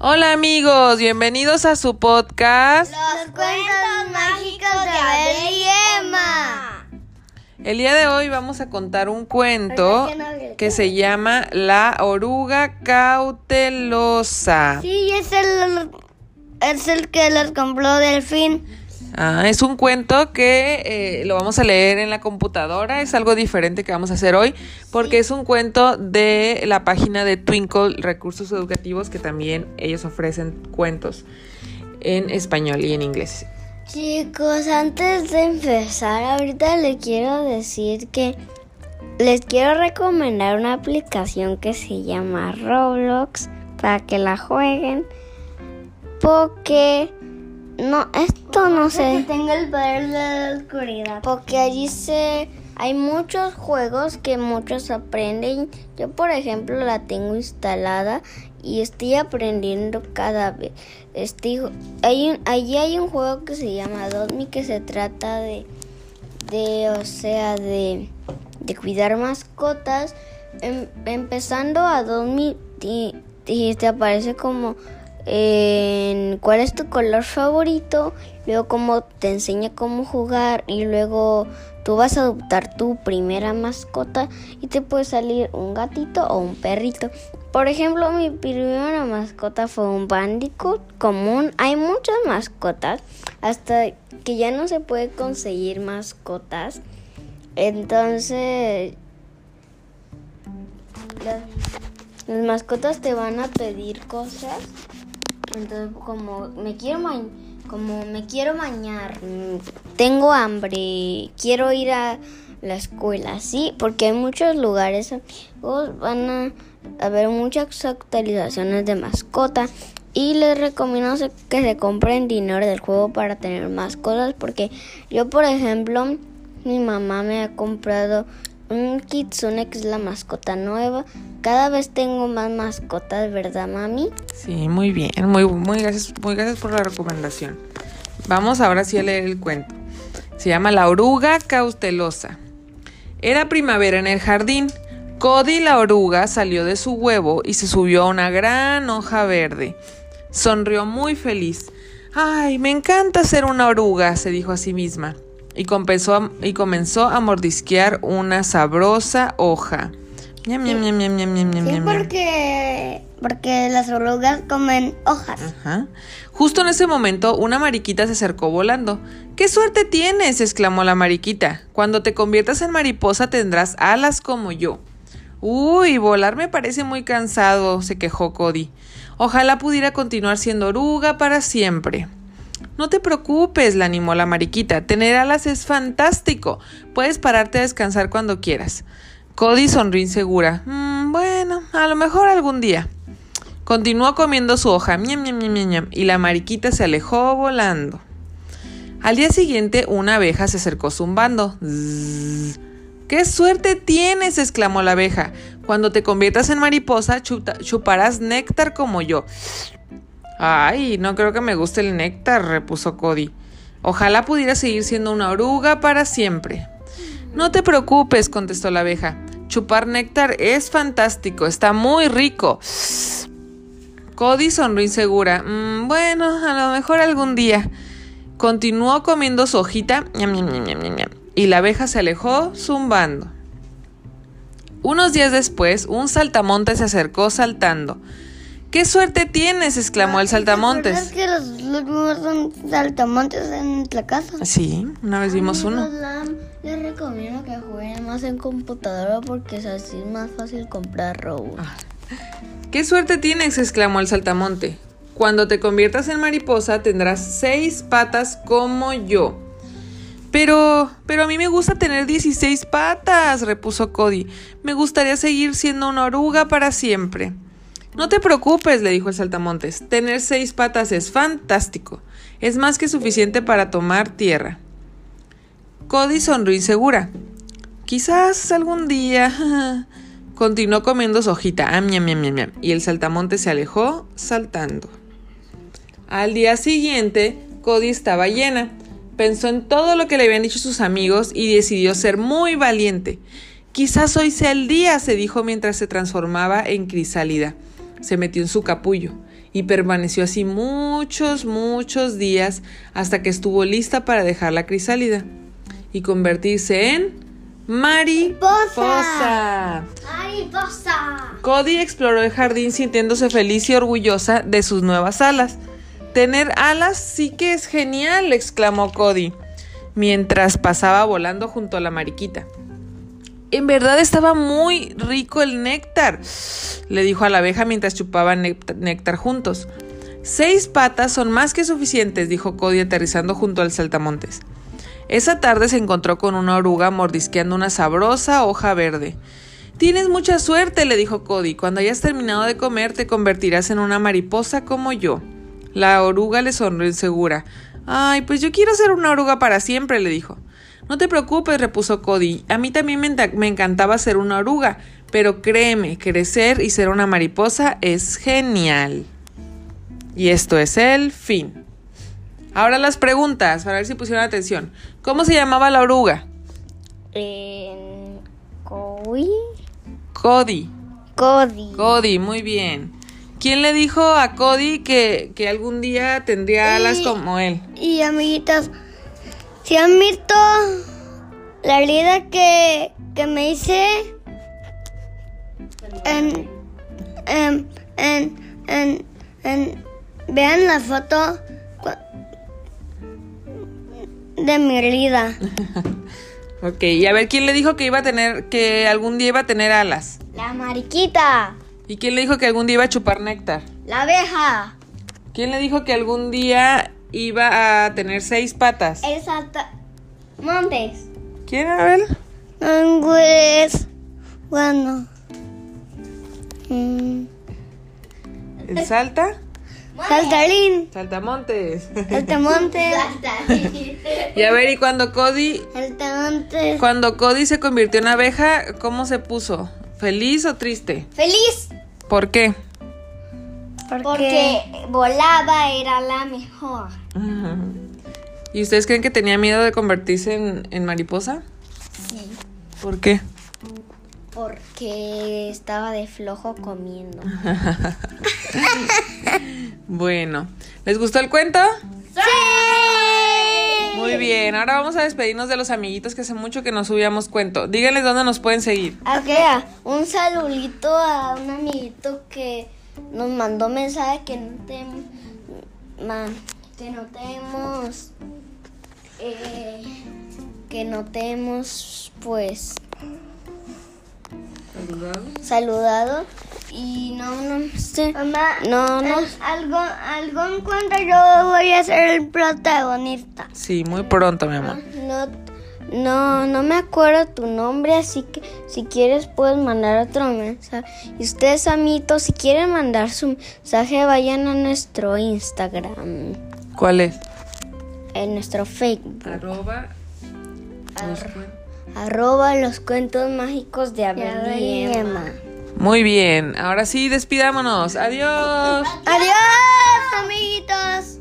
Hola amigos, bienvenidos a su podcast. Los cuentos mágicos de Abel y Emma. El día de hoy vamos a contar un cuento que se llama La oruga cautelosa. Sí, es el, es el que les compró Delfín. Ah, es un cuento que eh, lo vamos a leer en la computadora. Es algo diferente que vamos a hacer hoy porque es un cuento de la página de Twinkle Recursos Educativos que también ellos ofrecen cuentos en español y en inglés. Chicos, antes de empezar, ahorita les quiero decir que les quiero recomendar una aplicación que se llama Roblox para que la jueguen porque no, esto no sé. tengo el poder de la oscuridad. Porque allí se hay muchos juegos que muchos aprenden. Yo, por ejemplo, la tengo instalada y estoy aprendiendo cada vez. Estoy, hay allí hay un juego que se llama Dotmi que se trata de, de o sea, de, de cuidar mascotas. Em, empezando a Dotmi y te aparece como en cuál es tu color favorito, luego cómo te enseña cómo jugar y luego tú vas a adoptar tu primera mascota y te puede salir un gatito o un perrito. Por ejemplo, mi primera mascota fue un bandicoot común. Hay muchas mascotas hasta que ya no se puede conseguir mascotas. Entonces, las, las mascotas te van a pedir cosas entonces, como me quiero como me quiero bañar, tengo hambre, quiero ir a la escuela, sí, porque hay muchos lugares, van a haber muchas actualizaciones de mascota y les recomiendo que se compren dinero del juego para tener más cosas, porque yo, por ejemplo, mi mamá me ha comprado un kitsune que es la mascota nueva. Cada vez tengo más mascotas, ¿verdad, mami? Sí, muy bien. Muy, muy, gracias, muy gracias por la recomendación. Vamos ahora sí a leer el cuento. Se llama La oruga cautelosa. Era primavera en el jardín. Cody la oruga salió de su huevo y se subió a una gran hoja verde. Sonrió muy feliz. Ay, me encanta ser una oruga, se dijo a sí misma y comenzó a, y comenzó a mordisquear una sabrosa hoja. Miam, miam, miam, miam, miam, miam, sí, porque, porque las orugas comen hojas. Ajá. Justo en ese momento, una mariquita se acercó volando. ¡Qué suerte tienes! exclamó la mariquita. Cuando te conviertas en mariposa tendrás alas como yo. Uy, volar me parece muy cansado, se quejó Cody. Ojalá pudiera continuar siendo oruga para siempre. No te preocupes, la animó la mariquita. Tener alas es fantástico. Puedes pararte a descansar cuando quieras. Cody sonrió insegura. Mm, bueno, a lo mejor algún día. Continuó comiendo su hoja, miam, miam, y la mariquita se alejó volando. Al día siguiente, una abeja se acercó zumbando. ¡Qué suerte tienes! exclamó la abeja. Cuando te conviertas en mariposa, chuparás néctar como yo. Ay, no creo que me guste el néctar, repuso Cody. Ojalá pudiera seguir siendo una oruga para siempre. No te preocupes, contestó la abeja. Chupar néctar es fantástico, está muy rico. Cody sonrió insegura. Mm, bueno, a lo mejor algún día. Continuó comiendo su hojita y la abeja se alejó zumbando. Unos días después, un saltamonte se acercó saltando. ¡Qué suerte tienes! exclamó el saltamontes. que los, los son saltamontes en la casa? Sí, una vez vimos uno. Les recomiendo que jueguen más en computadora porque es así más fácil comprar robots. Ah. ¡Qué suerte tienes! exclamó el saltamonte. Cuando te conviertas en mariposa tendrás seis patas como yo. Pero, pero a mí me gusta tener 16 patas, repuso Cody. Me gustaría seguir siendo una oruga para siempre. No te preocupes, le dijo el saltamontes. Tener seis patas es fantástico. Es más que suficiente para tomar tierra. Cody sonrió insegura. Quizás algún día. Continuó comiendo su hojita. y el saltamontes se alejó saltando. Al día siguiente, Cody estaba llena. Pensó en todo lo que le habían dicho sus amigos y decidió ser muy valiente. Quizás hoy sea el día, se dijo mientras se transformaba en crisálida se metió en su capullo y permaneció así muchos, muchos días hasta que estuvo lista para dejar la crisálida y convertirse en mariposa. Mariposa. Cody exploró el jardín sintiéndose feliz y orgullosa de sus nuevas alas. Tener alas sí que es genial, exclamó Cody, mientras pasaba volando junto a la mariquita. En verdad estaba muy rico el néctar, le dijo a la abeja mientras chupaban néctar juntos. Seis patas son más que suficientes, dijo Cody aterrizando junto al saltamontes. Esa tarde se encontró con una oruga mordisqueando una sabrosa hoja verde. Tienes mucha suerte, le dijo Cody. Cuando hayas terminado de comer te convertirás en una mariposa como yo. La oruga le sonrió insegura. Ay, pues yo quiero ser una oruga para siempre, le dijo. No te preocupes, repuso Cody. A mí también me, me encantaba ser una oruga, pero créeme, crecer y ser una mariposa es genial. Y esto es el fin. Ahora las preguntas, para ver si pusieron atención. ¿Cómo se llamaba la oruga? En Cody. Cody. Cody. Cody, muy bien. ¿Quién le dijo a Cody que, que algún día tendría alas Y- como él? Y amiguitas, si han visto la herida que, que me hice en, en, en, en, en- vean la foto de mi herida. Ok, y a ver, ¿quién le dijo que iba a tener, que algún día iba a tener alas? La mariquita, ¿Y quién le dijo que algún día iba a chupar néctar? la abeja, ¿Quién le dijo que algún día iba a tener seis patas? el salta montes. ¿Quién? A ver. Pues, bueno. Mm, ¿El salta? Saltarín, Saltamontes. saltamontes, y a ver, y cuando Cody, saltamontes. cuando Cody se convirtió en abeja, ¿cómo se puso? ¿Feliz o triste? Feliz. ¿Por qué? Porque volaba era la mejor. ¿Y ustedes creen que tenía miedo de convertirse en, en mariposa? Sí. ¿Por qué? Porque estaba de flojo comiendo. Bueno, ¿les gustó el cuento? ¡Sí! Muy bien, ahora vamos a despedirnos de los amiguitos que hace mucho que no subíamos cuento. Díganles dónde nos pueden seguir. Ok, un saludito a un amiguito que nos mandó mensaje que no te, que no te hemos eh, que no te hemos pues saludado y no no sé Mamá, no no algo, algo encuentro yo voy a ser el protagonista. Sí, muy pronto, mi amor. No, no, no me acuerdo tu nombre, así que si quieres puedes mandar otro mensaje. Y ustedes, amiguitos, si quieren mandar su mensaje, vayan a nuestro Instagram, ¿Cuál es? en nuestro Facebook, Arroba. arroba los cuentos mágicos de Abel Abel y y Emma. Muy bien, ahora sí, despidámonos. Adiós. ¡Adiós, amiguitos!